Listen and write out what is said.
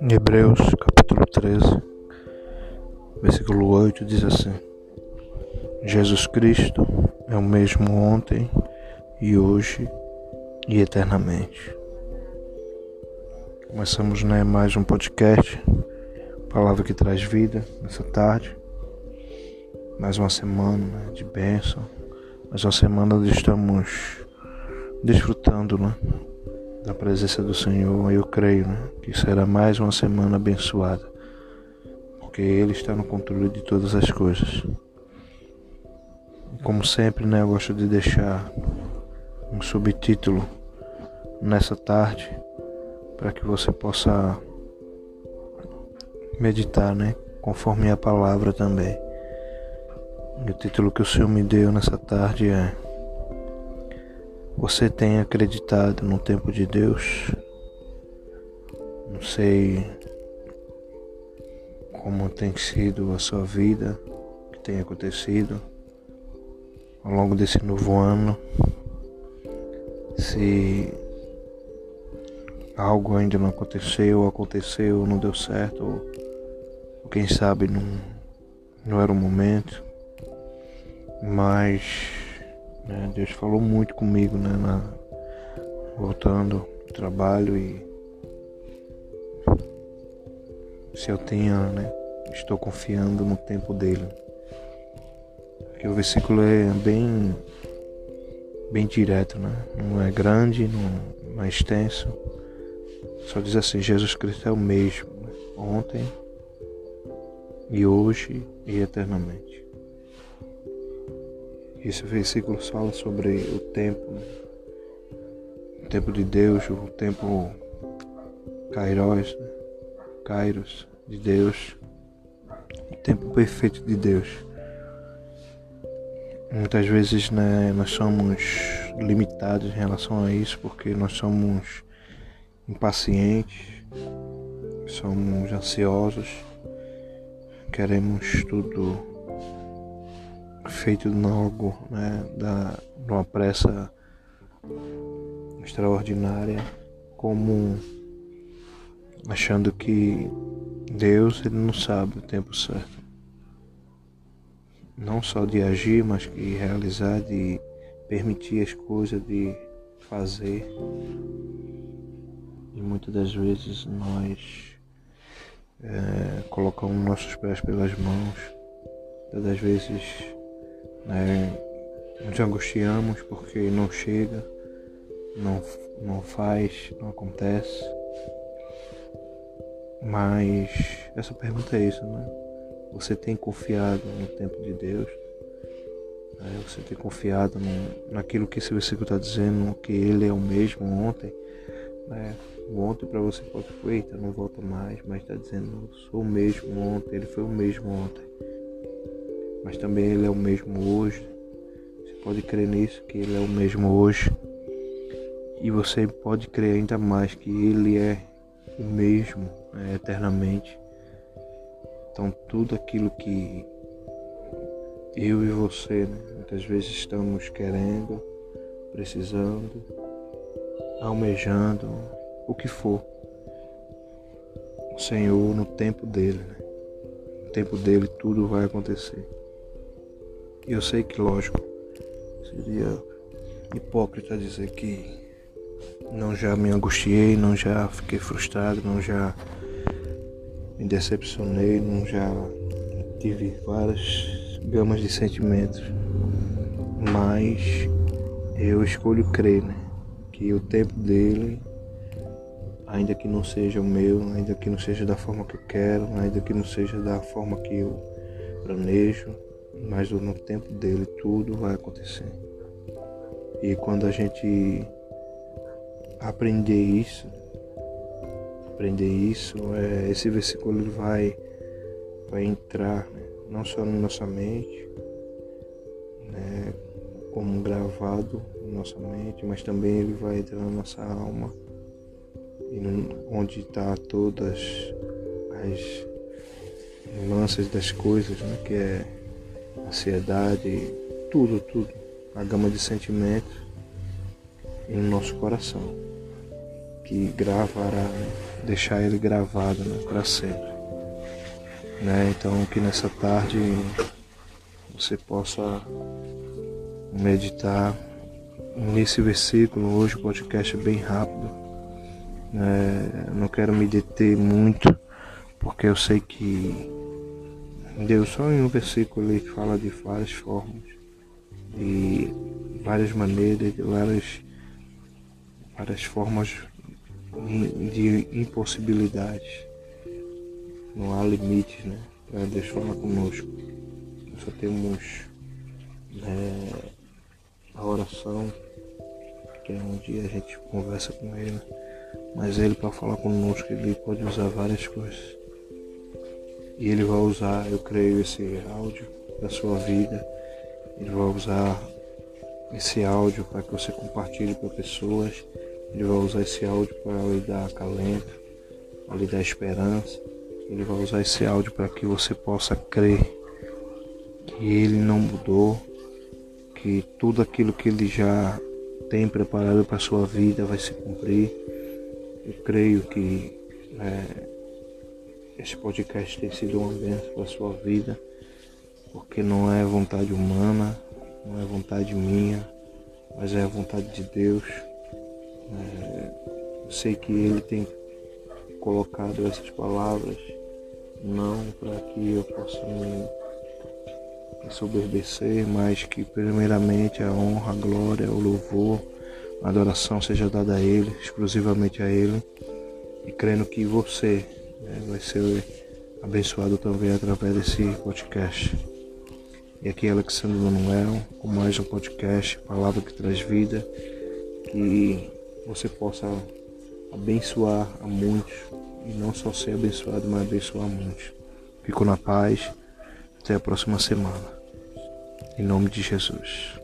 Hebreus capítulo 13, versículo 8 diz assim: Jesus Cristo é o mesmo ontem e hoje e eternamente. Começamos né, mais um podcast, palavra que traz vida nessa tarde. Mais uma semana né, de bênção, mais uma semana onde estamos desfrutando né, da presença do Senhor, eu creio né, que será mais uma semana abençoada, porque Ele está no controle de todas as coisas. Como sempre, né, eu gosto de deixar um subtítulo nessa tarde para que você possa meditar, né, conforme a palavra também. E o título que o Senhor me deu nessa tarde é você tem acreditado no tempo de Deus? Não sei como tem sido a sua vida, o que tem acontecido ao longo desse novo ano. Se algo ainda não aconteceu, aconteceu, não deu certo, ou quem sabe não, não era o momento. Mas né? Deus falou muito comigo, né? Na, voltando do trabalho e se eu tenho, né? Estou confiando no tempo dele. Porque o versículo é bem bem direto, né? Não é grande, não, não é extenso. Só diz assim, Jesus Cristo é o mesmo, né? ontem e hoje e eternamente. Esse versículo fala sobre o tempo, né? o tempo de Deus, o tempo Kairos, né? Kairos de Deus, o tempo perfeito de Deus. Muitas vezes né, nós somos limitados em relação a isso porque nós somos impacientes, somos ansiosos, queremos tudo feito algo né, da, de uma pressa extraordinária, como achando que Deus ele não sabe o tempo certo. Não só de agir, mas que realizar, de permitir as coisas, de fazer. E muitas das vezes nós é, colocamos nossos pés pelas mãos, muitas das vezes né? Nos angustiamos porque não chega, não, não faz, não acontece. Mas essa pergunta é isso, né? Você tem confiado no tempo de Deus? Né? Você tem confiado no, naquilo que esse versículo está dizendo, que Ele é o mesmo ontem? Né? O ontem para você pode eita, não volta mais, mas está dizendo, eu sou o mesmo ontem, Ele foi o mesmo ontem mas também Ele é o mesmo hoje. Você pode crer nisso, que Ele é o mesmo hoje. E você pode crer ainda mais que Ele é o mesmo né, eternamente. Então, tudo aquilo que eu e você né, muitas vezes estamos querendo, precisando, almejando, o que for, o Senhor, no tempo dele, né? no tempo dele, tudo vai acontecer. Eu sei que, lógico, seria hipócrita dizer que não já me angustiei, não já fiquei frustrado, não já me decepcionei, não já tive várias gamas de sentimentos. Mas eu escolho crer, né? Que o tempo dele, ainda que não seja o meu, ainda que não seja da forma que eu quero, ainda que não seja da forma que eu planejo, mas no tempo dele tudo vai acontecer. E quando a gente aprender isso, aprender isso, é, esse versículo vai, vai entrar né, não só na nossa mente, né, como gravado na nossa mente, mas também ele vai entrar na nossa alma, e no, onde está todas as nuances das coisas, né, que é ansiedade, tudo, tudo, a gama de sentimentos em nosso coração. que gravará, né? deixar ele gravado né? para sempre. Né? Então que nessa tarde você possa meditar nesse versículo. Hoje o podcast é bem rápido. É, não quero me deter muito, porque eu sei que Deus só em um versículo ele fala de várias formas, de várias maneiras, de várias, várias formas de impossibilidades. Não há limites, né? Para Deus falar conosco. Só temos é, a oração, que é onde a gente conversa com Ele. Mas Ele, para falar conosco, Ele pode usar várias coisas. E Ele vai usar, eu creio, esse áudio da sua vida. Ele vai usar esse áudio para que você compartilhe para pessoas. Ele vai usar esse áudio para lhe dar acalento, para lhe dar esperança. Ele vai usar esse áudio para que você possa crer que Ele não mudou, que tudo aquilo que Ele já tem preparado para a sua vida vai se cumprir. Eu creio que é, esse podcast tem sido uma bênção para a sua vida, porque não é vontade humana, não é vontade minha, mas é a vontade de Deus. É, eu sei que Ele tem colocado essas palavras não para que eu possa me ensoberbecer, mas que primeiramente a honra, a glória, o louvor, a adoração seja dada a Ele, exclusivamente a Ele, e crendo que você né, vai ser abençoado também através desse podcast. E aqui é Alexandre Manuel, com mais um podcast, Palavra que traz vida, que você possa abençoar a muitos, e não só ser abençoado, mas abençoar muitos. Fico na paz, até a próxima semana. Em nome de Jesus.